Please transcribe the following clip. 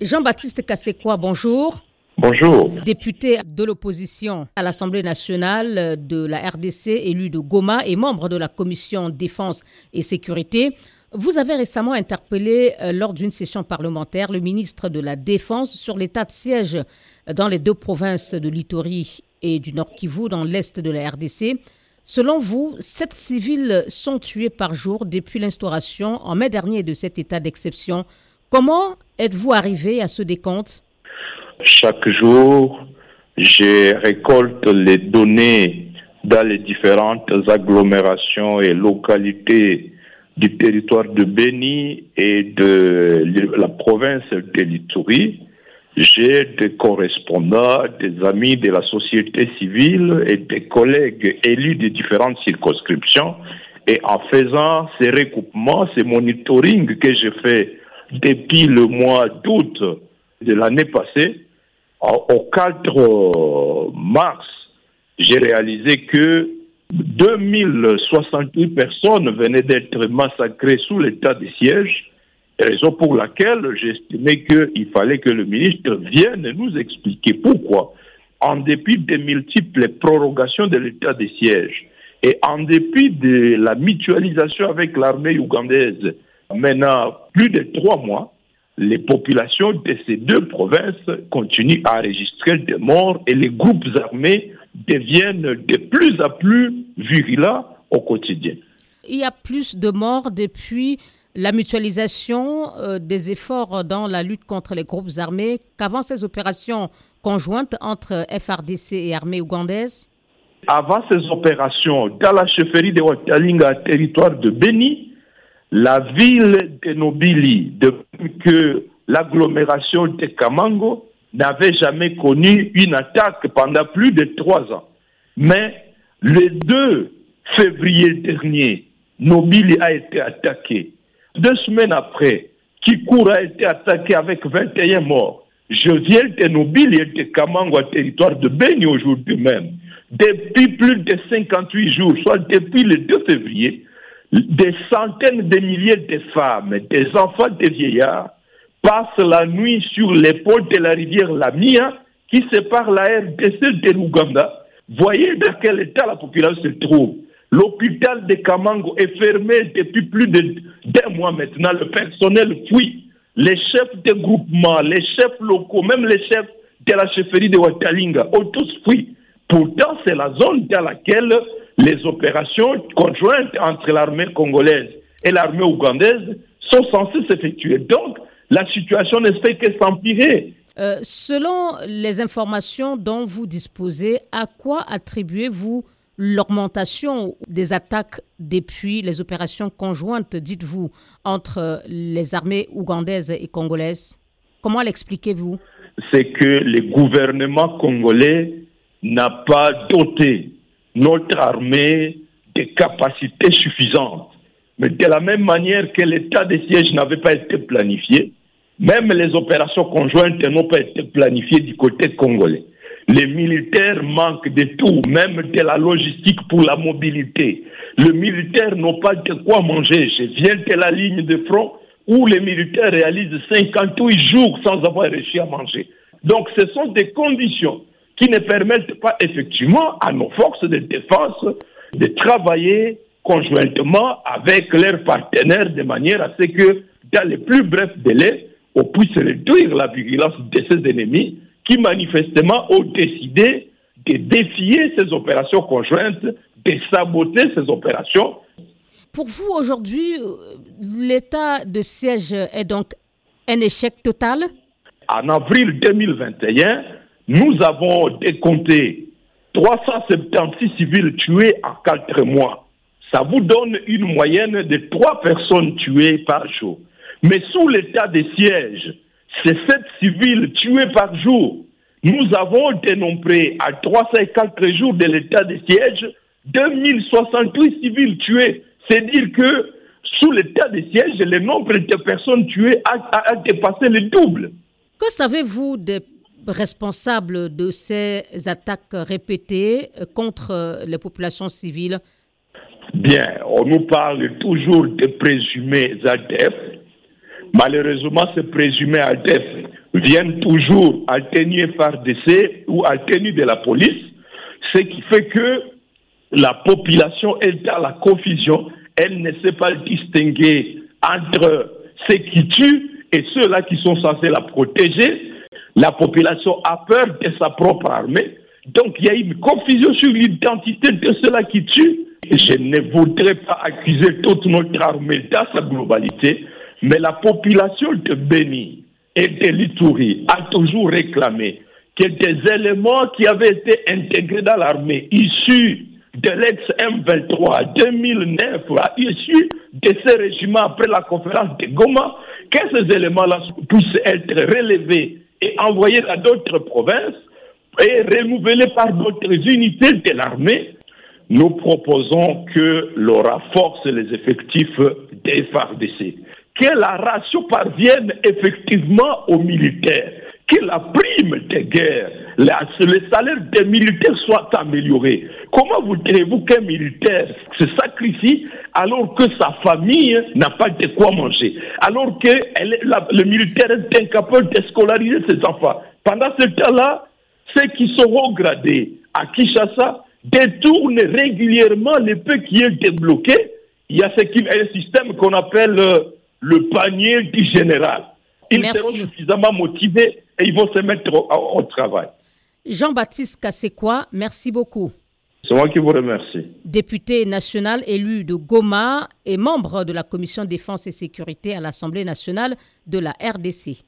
Jean-Baptiste Kassekwa, bonjour. Bonjour. Député de l'opposition à l'Assemblée nationale de la RDC, élu de Goma et membre de la commission défense et sécurité, vous avez récemment interpellé euh, lors d'une session parlementaire le ministre de la Défense sur l'état de siège dans les deux provinces de l'Itori et du Nord Kivu dans l'est de la RDC. Selon vous, sept civils sont tués par jour depuis l'instauration en mai dernier de cet état d'exception. Comment êtes-vous arrivé à ce décompte? Chaque jour, je récolte les données dans les différentes agglomérations et localités du territoire de Beni et de la province de l'Itourie. J'ai des correspondants, des amis de la société civile et des collègues élus de différentes circonscriptions. Et en faisant ces recoupements, ces monitoring que j'ai fait depuis le mois d'août de l'année passée, au 4 mars, j'ai réalisé que 2068 personnes venaient d'être massacrées sous l'état de siège, raison pour laquelle j'estimais qu'il fallait que le ministre vienne nous expliquer pourquoi, en dépit des multiples prorogations de l'état de siège et en dépit de la mutualisation avec l'armée ougandaise, maintenant plus de trois mois, les populations de ces deux provinces continuent à enregistrer des morts et les groupes armés deviennent de plus en plus virulents au quotidien. Il y a plus de morts depuis la mutualisation euh, des efforts dans la lutte contre les groupes armés qu'avant ces opérations conjointes entre FRDC et armée ougandaise Avant ces opérations, dans la chefferie de Watalinga, territoire de Beni, la ville de Nobili, depuis que l'agglomération de Kamango n'avait jamais connu une attaque pendant plus de trois ans. Mais le 2 février dernier, Nobili a été attaqué. Deux semaines après, Kikoura a été attaqué avec 21 morts. Je viens de Nobili et de Kamango, territoire de Beni aujourd'hui même. Depuis plus de 58 jours, soit depuis le 2 février, des centaines de milliers de femmes, des enfants, des vieillards passent la nuit sur l'épaule de la rivière Lamia qui sépare la RDC de l'Ouganda. Voyez dans quel état la population se trouve. L'hôpital de Kamango est fermé depuis plus d'un mois maintenant. Le personnel fuit. Les chefs de groupement, les chefs locaux, même les chefs de la chefferie de Watalinga ont tous fui. Pourtant, c'est la zone dans laquelle les opérations conjointes entre l'armée congolaise et l'armée ougandaise sont censées s'effectuer. Donc, la situation ne fait que s'empirer. Euh, selon les informations dont vous disposez, à quoi attribuez-vous l'augmentation des attaques depuis les opérations conjointes, dites-vous, entre les armées ougandaises et congolaises? Comment l'expliquez-vous? C'est que le gouvernement congolais n'a pas doté notre armée des capacités suffisantes. Mais de la même manière que l'état de siège n'avait pas été planifié, même les opérations conjointes n'ont pas été planifiées du côté congolais. Les militaires manquent de tout, même de la logistique pour la mobilité. Les militaires n'ont pas de quoi manger. Je viens de la ligne de front où les militaires réalisent 58 jours sans avoir réussi à manger. Donc ce sont des conditions qui ne permettent pas effectivement à nos forces de défense de travailler conjointement avec leurs partenaires de manière à ce que dans les plus brefs délais, on puisse réduire la vigilance de ces ennemis qui manifestement ont décidé de défier ces opérations conjointes, de saboter ces opérations. Pour vous, aujourd'hui, l'état de siège est donc un échec total? En avril 2021, nous avons décompté 376 civils tués en quatre mois. Ça vous donne une moyenne de trois personnes tuées par jour. Mais sous l'état de siège, c'est sept civils tués par jour. Nous avons dénombré à 304 jours de l'état de siège 2068 civils tués. C'est dire que sous l'état de siège, le nombre de personnes tuées a, a dépassé le double. Que savez-vous des responsables de ces attaques répétées contre les populations civiles Bien, on nous parle toujours de présumés adeptes. Malheureusement, ces présumés adeptes viennent toujours à tenue FRDC ou tenue de la police, ce qui fait que la population est dans la confusion, elle ne sait pas distinguer entre ceux qui tuent et ceux-là qui sont censés la protéger. La population a peur de sa propre armée. Donc il y a une confusion sur l'identité de ceux-là qui tuent. Je ne voudrais pas accuser toute notre armée dans sa globalité, mais la population de Béni et de l'Itourie a toujours réclamé que des éléments qui avaient été intégrés dans l'armée, issus de l'ex-M23 2009, issus de ces régiments après la conférence de Goma, que ces éléments-là puissent être relevés et envoyés à d'autres provinces et renouvelés par d'autres unités de l'armée, nous proposons que l'on renforce les effectifs des FARDC, que la ratio parvienne effectivement aux militaires, que la prime de guerre, le salaire des militaires soit amélioré. Comment voudrez-vous qu'un militaire se sacrifie alors que sa famille n'a pas de quoi manger, alors que le militaire est incapable de scolariser ses enfants Pendant ce temps-là, ceux qui seront gradés à Kinshasa détournent régulièrement les peu qui est débloqué. Il y a ce qui est un système qu'on appelle euh, le panier du général. Ils seront suffisamment motivés et ils vont se mettre au, travail. Jean-Baptiste Kassekwa, merci beaucoup. C'est moi qui vous remercie. Député national élu de Goma et membre de la commission défense et sécurité à l'Assemblée nationale de la RDC.